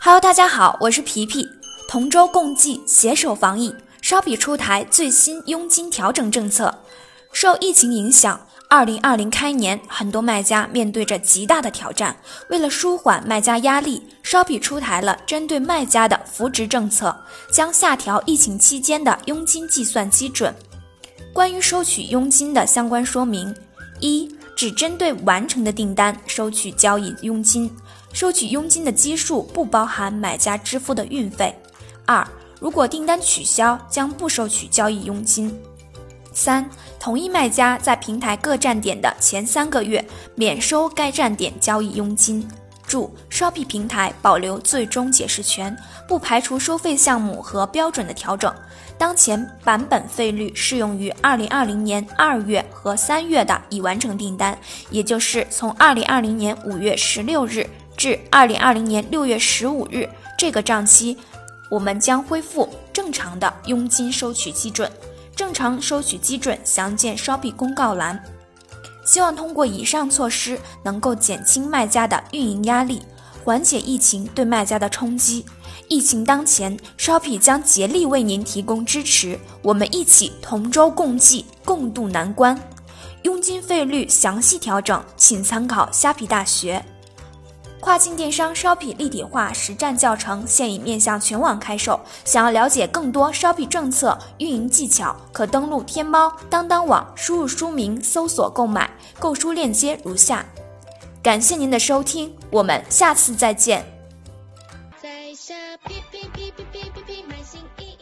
Hello，大家好，我是皮皮。同舟共济，携手防疫。烧笔出台最新佣金调整政策。受疫情影响，二零二零开年，很多卖家面对着极大的挑战。为了舒缓卖家压力，烧笔出台了针对卖家的扶植政策，将下调疫情期间的佣金计算基准。关于收取佣金的相关说明：一、只针对完成的订单收取交易佣金，收取佣金的基数不包含买家支付的运费；二、如果订单取消，将不收取交易佣金；三、同一卖家在平台各站点的前三个月免收该站点交易佣金。注：烧币平台保留最终解释权，不排除收费项目和标准的调整。当前版本费率适用于二零二零年二月和三月的已完成订单，也就是从二零二零年五月十六日至二零二零年六月十五日这个账期，我们将恢复正常的佣金收取基准。正常收取基准详见烧币公告栏。希望通过以上措施，能够减轻卖家的运营压力，缓解疫情对卖家的冲击。疫情当前，，Shoppy 将竭力为您提供支持，我们一起同舟共济，共度难关。佣金费率详细调整，请参考虾皮大学。跨境电商 Shopee 立体化实战教程现已面向全网开售，想要了解更多 Shopee 政策、运营技巧，可登录天猫、当当网，输入书名搜索购买，购书链接如下。感谢您的收听，我们下次再见。在下，哔哔哔哔哔哔哔，买新衣。